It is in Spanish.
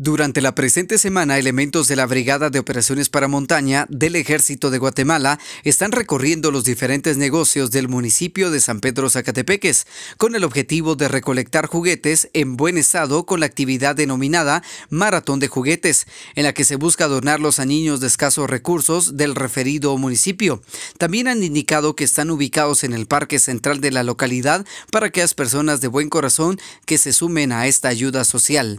Durante la presente semana, elementos de la Brigada de Operaciones para Montaña del Ejército de Guatemala están recorriendo los diferentes negocios del municipio de San Pedro Zacatepeques con el objetivo de recolectar juguetes en buen estado con la actividad denominada Maratón de Juguetes, en la que se busca adornarlos a niños de escasos recursos del referido municipio. También han indicado que están ubicados en el Parque Central de la localidad para aquellas personas de buen corazón que se sumen a esta ayuda social.